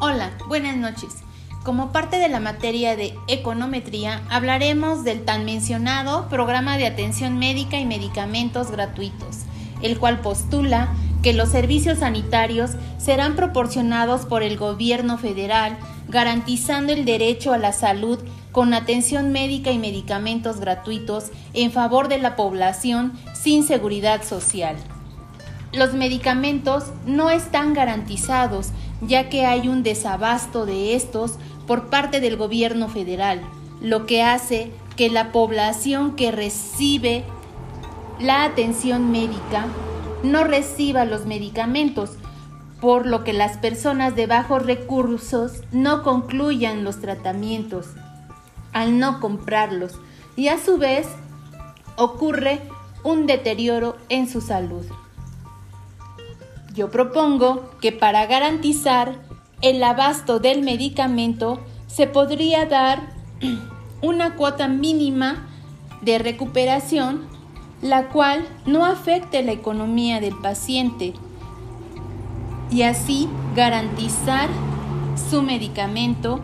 Hola, buenas noches. Como parte de la materia de econometría, hablaremos del tan mencionado Programa de Atención Médica y Medicamentos Gratuitos, el cual postula que los servicios sanitarios serán proporcionados por el gobierno federal, garantizando el derecho a la salud con atención médica y medicamentos gratuitos en favor de la población sin seguridad social. Los medicamentos no están garantizados ya que hay un desabasto de estos por parte del gobierno federal, lo que hace que la población que recibe la atención médica no reciba los medicamentos, por lo que las personas de bajos recursos no concluyan los tratamientos al no comprarlos y a su vez ocurre un deterioro en su salud. Yo propongo que para garantizar el abasto del medicamento se podría dar una cuota mínima de recuperación la cual no afecte la economía del paciente y así garantizar su medicamento